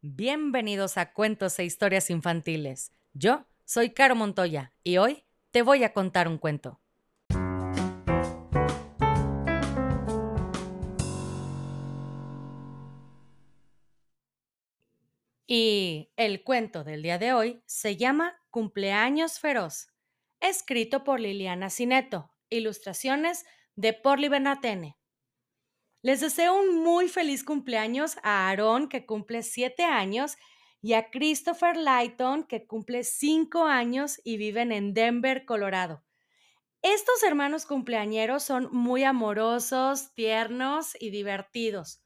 Bienvenidos a Cuentos e Historias Infantiles. Yo soy Caro Montoya y hoy te voy a contar un cuento. Y el cuento del día de hoy se llama Cumpleaños Feroz, escrito por Liliana Cineto, ilustraciones de Porli Bernatene. Les deseo un muy feliz cumpleaños a Aaron, que cumple siete años, y a Christopher Lighton, que cumple cinco años y viven en Denver, Colorado. Estos hermanos cumpleañeros son muy amorosos, tiernos y divertidos.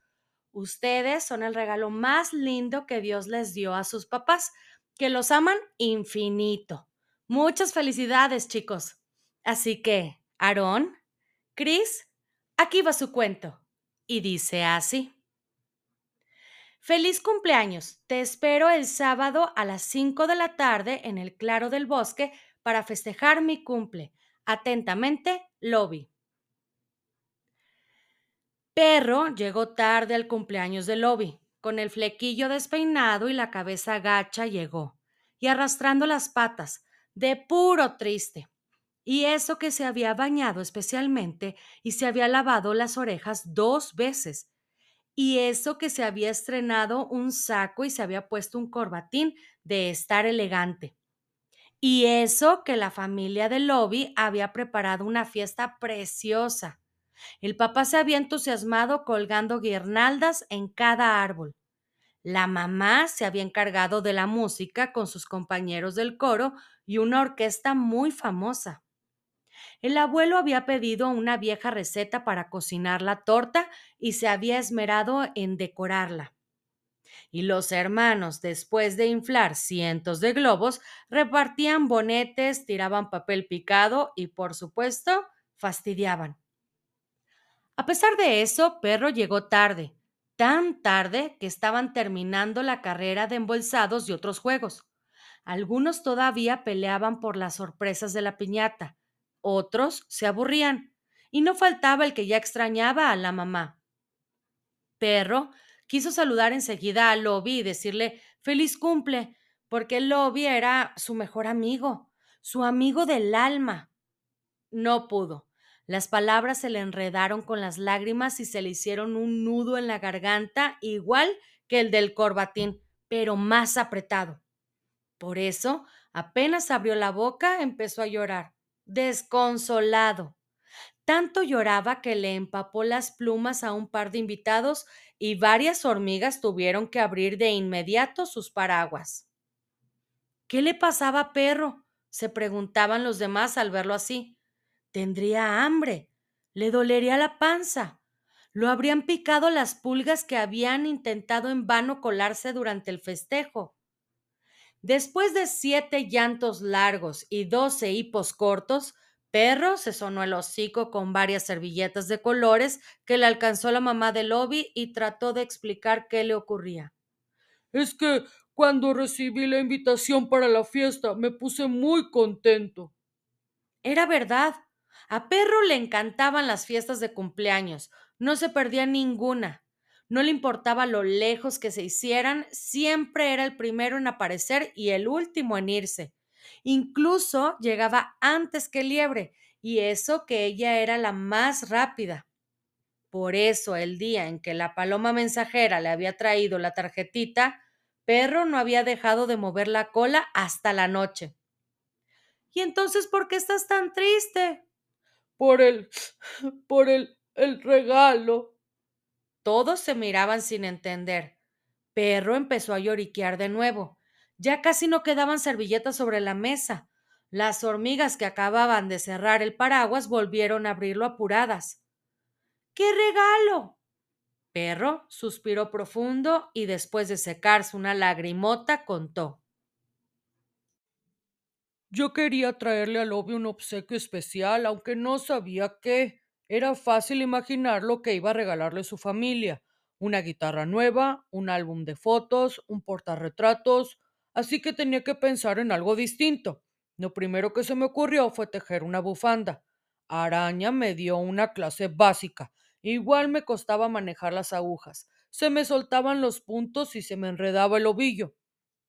Ustedes son el regalo más lindo que Dios les dio a sus papás, que los aman infinito. Muchas felicidades, chicos. Así que, Aarón, Chris, aquí va su cuento y dice así. Feliz cumpleaños. Te espero el sábado a las 5 de la tarde en el Claro del Bosque para festejar mi cumple. Atentamente, Lobby. Perro llegó tarde al cumpleaños de Lobby. Con el flequillo despeinado y la cabeza gacha llegó, y arrastrando las patas, de puro triste. Y eso que se había bañado especialmente y se había lavado las orejas dos veces. Y eso que se había estrenado un saco y se había puesto un corbatín de estar elegante. Y eso que la familia de Lobby había preparado una fiesta preciosa. El papá se había entusiasmado colgando guirnaldas en cada árbol. La mamá se había encargado de la música con sus compañeros del coro y una orquesta muy famosa. El abuelo había pedido una vieja receta para cocinar la torta y se había esmerado en decorarla. Y los hermanos, después de inflar cientos de globos, repartían bonetes, tiraban papel picado y, por supuesto, fastidiaban. A pesar de eso, Perro llegó tarde, tan tarde que estaban terminando la carrera de embolsados y otros juegos. Algunos todavía peleaban por las sorpresas de la piñata, otros se aburrían, y no faltaba el que ya extrañaba a la mamá. Perro quiso saludar enseguida a Lobby y decirle feliz cumple, porque Lobby era su mejor amigo, su amigo del alma. No pudo. Las palabras se le enredaron con las lágrimas y se le hicieron un nudo en la garganta, igual que el del corbatín, pero más apretado. Por eso, apenas abrió la boca, empezó a llorar desconsolado. Tanto lloraba que le empapó las plumas a un par de invitados y varias hormigas tuvieron que abrir de inmediato sus paraguas. ¿Qué le pasaba a Perro? se preguntaban los demás al verlo así. Tendría hambre, le dolería la panza, lo habrían picado las pulgas que habían intentado en vano colarse durante el festejo. Después de siete llantos largos y doce hipos cortos, Perro se sonó el hocico con varias servilletas de colores que le alcanzó la mamá de Lobby y trató de explicar qué le ocurría. Es que cuando recibí la invitación para la fiesta me puse muy contento. Era verdad. A Perro le encantaban las fiestas de cumpleaños. No se perdía ninguna. No le importaba lo lejos que se hicieran, siempre era el primero en aparecer y el último en irse. Incluso llegaba antes que Liebre, y eso que ella era la más rápida. Por eso el día en que la paloma mensajera le había traído la tarjetita, Perro no había dejado de mover la cola hasta la noche. ¿Y entonces por qué estás tan triste? Por el. por el. el regalo. Todos se miraban sin entender. Perro empezó a lloriquear de nuevo. Ya casi no quedaban servilletas sobre la mesa. Las hormigas que acababan de cerrar el paraguas volvieron a abrirlo apuradas. ¡Qué regalo! Perro suspiró profundo y después de secarse una lagrimota contó. Yo quería traerle al Lobby un obsequio especial, aunque no sabía qué. Era fácil imaginar lo que iba a regalarle su familia. Una guitarra nueva, un álbum de fotos, un portarretratos, así que tenía que pensar en algo distinto. Lo primero que se me ocurrió fue tejer una bufanda. Araña me dio una clase básica. Igual me costaba manejar las agujas. Se me soltaban los puntos y se me enredaba el ovillo.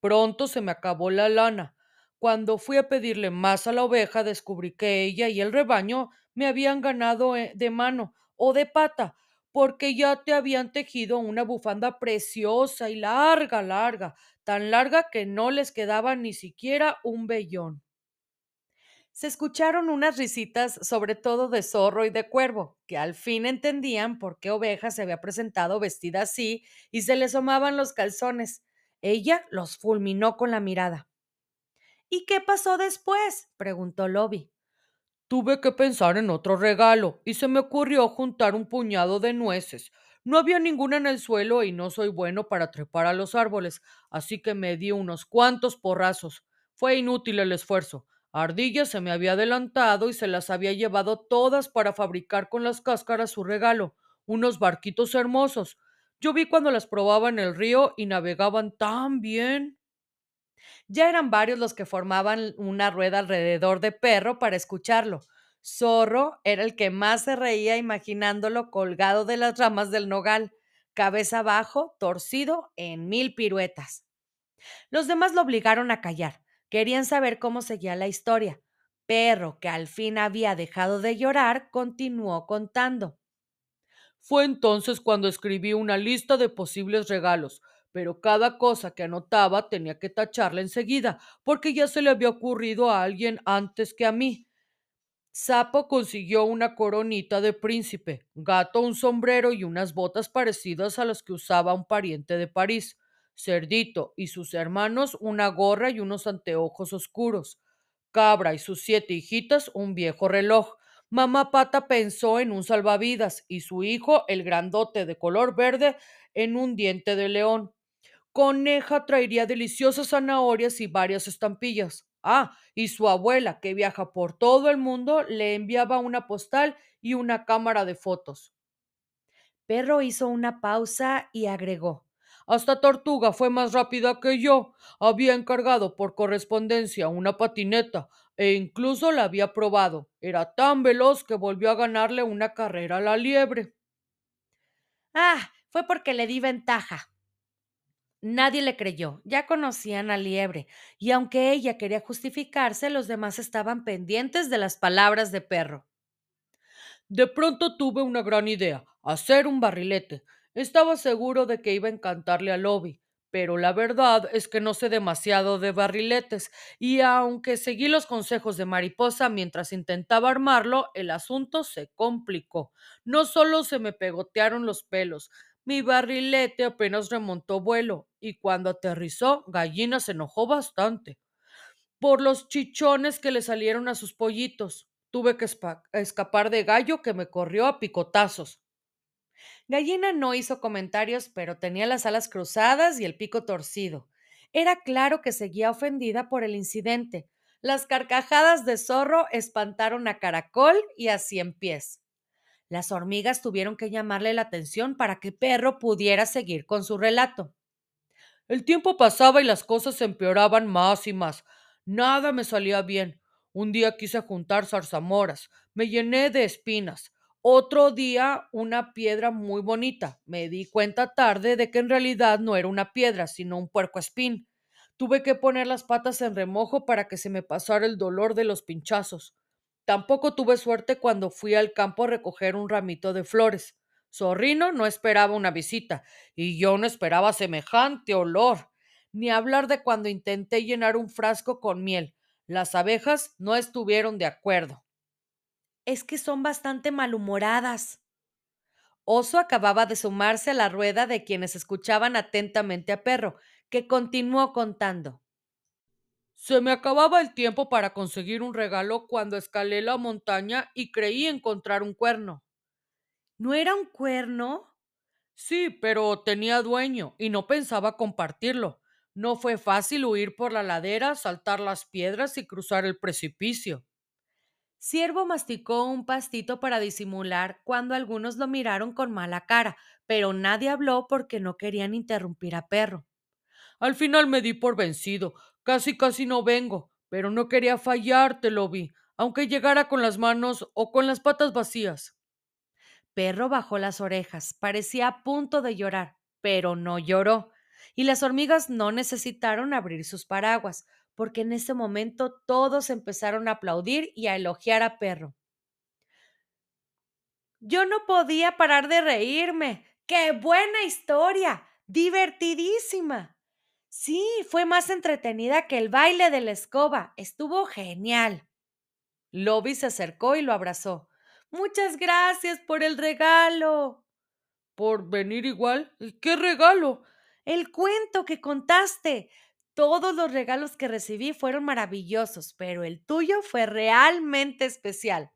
Pronto se me acabó la lana. Cuando fui a pedirle más a la oveja, descubrí que ella y el rebaño me habían ganado eh, de mano o de pata, porque ya te habían tejido una bufanda preciosa y larga, larga, tan larga que no les quedaba ni siquiera un vellón. Se escucharon unas risitas, sobre todo de zorro y de cuervo, que al fin entendían por qué oveja se había presentado vestida así y se le asomaban los calzones. Ella los fulminó con la mirada. ¿Y qué pasó después? preguntó Lobby. Tuve que pensar en otro regalo y se me ocurrió juntar un puñado de nueces. No había ninguna en el suelo y no soy bueno para trepar a los árboles, así que me di unos cuantos porrazos. Fue inútil el esfuerzo. Ardilla se me había adelantado y se las había llevado todas para fabricar con las cáscaras su regalo, unos barquitos hermosos. Yo vi cuando las probaba en el río y navegaban tan bien. Ya eran varios los que formaban una rueda alrededor de Perro para escucharlo. Zorro era el que más se reía imaginándolo colgado de las ramas del nogal, cabeza abajo, torcido en mil piruetas. Los demás lo obligaron a callar. Querían saber cómo seguía la historia. Perro, que al fin había dejado de llorar, continuó contando. Fue entonces cuando escribí una lista de posibles regalos, pero cada cosa que anotaba tenía que tacharla enseguida, porque ya se le había ocurrido a alguien antes que a mí. Sapo consiguió una coronita de príncipe, Gato un sombrero y unas botas parecidas a las que usaba un pariente de París, Cerdito y sus hermanos una gorra y unos anteojos oscuros, Cabra y sus siete hijitas un viejo reloj, Mamá Pata pensó en un salvavidas y su hijo, el grandote de color verde, en un diente de león. Coneja traería deliciosas zanahorias y varias estampillas. Ah, y su abuela, que viaja por todo el mundo, le enviaba una postal y una cámara de fotos. Perro hizo una pausa y agregó. Hasta Tortuga fue más rápida que yo. Había encargado por correspondencia una patineta e incluso la había probado. Era tan veloz que volvió a ganarle una carrera a la liebre. Ah, fue porque le di ventaja. Nadie le creyó, ya conocían a Liebre, y aunque ella quería justificarse, los demás estaban pendientes de las palabras de perro. De pronto tuve una gran idea, hacer un barrilete. Estaba seguro de que iba a encantarle a Lobby, pero la verdad es que no sé demasiado de barriletes, y aunque seguí los consejos de Mariposa mientras intentaba armarlo, el asunto se complicó. No solo se me pegotearon los pelos, mi barrilete apenas remontó vuelo, y cuando aterrizó, Gallina se enojó bastante por los chichones que le salieron a sus pollitos. Tuve que escapar de Gallo que me corrió a picotazos. Gallina no hizo comentarios, pero tenía las alas cruzadas y el pico torcido. Era claro que seguía ofendida por el incidente. Las carcajadas de zorro espantaron a Caracol y a Cien Pies. Las hormigas tuvieron que llamarle la atención para que Perro pudiera seguir con su relato. El tiempo pasaba y las cosas empeoraban más y más. Nada me salía bien. Un día quise juntar zarzamoras, me llené de espinas. Otro día una piedra muy bonita. Me di cuenta tarde de que en realidad no era una piedra, sino un puerco espín. Tuve que poner las patas en remojo para que se me pasara el dolor de los pinchazos. Tampoco tuve suerte cuando fui al campo a recoger un ramito de flores. Zorrino no esperaba una visita, y yo no esperaba semejante olor. Ni hablar de cuando intenté llenar un frasco con miel. Las abejas no estuvieron de acuerdo. Es que son bastante malhumoradas. Oso acababa de sumarse a la rueda de quienes escuchaban atentamente a Perro, que continuó contando. Se me acababa el tiempo para conseguir un regalo cuando escalé la montaña y creí encontrar un cuerno. ¿No era un cuerno? Sí, pero tenía dueño y no pensaba compartirlo. No fue fácil huir por la ladera, saltar las piedras y cruzar el precipicio. Siervo masticó un pastito para disimular cuando algunos lo miraron con mala cara, pero nadie habló porque no querían interrumpir a Perro. Al final me di por vencido. Casi casi no vengo, pero no quería fallarte, lo vi, aunque llegara con las manos o con las patas vacías. Perro bajó las orejas, parecía a punto de llorar. pero no lloró. Y las hormigas no necesitaron abrir sus paraguas, porque en ese momento todos empezaron a aplaudir y a elogiar a Perro. Yo no podía parar de reírme. ¡Qué buena historia! Divertidísima. Sí, fue más entretenida que el baile de la escoba. Estuvo genial. Lobby se acercó y lo abrazó. Muchas gracias por el regalo. ¿Por venir igual? ¿Qué regalo? El cuento que contaste. Todos los regalos que recibí fueron maravillosos, pero el tuyo fue realmente especial.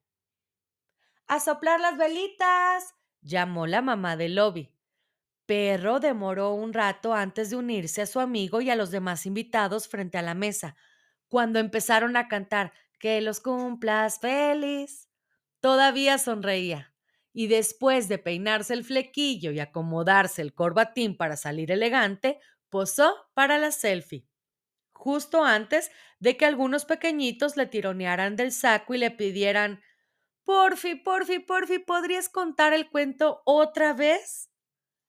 ¡A soplar las velitas! llamó la mamá de Lobby. Perro demoró un rato antes de unirse a su amigo y a los demás invitados frente a la mesa, cuando empezaron a cantar Que los cumplas feliz. Todavía sonreía, y después de peinarse el flequillo y acomodarse el corbatín para salir elegante, posó para la selfie. Justo antes de que algunos pequeñitos le tironearan del saco y le pidieran Porfi, porfi, porfi, ¿podrías contar el cuento otra vez?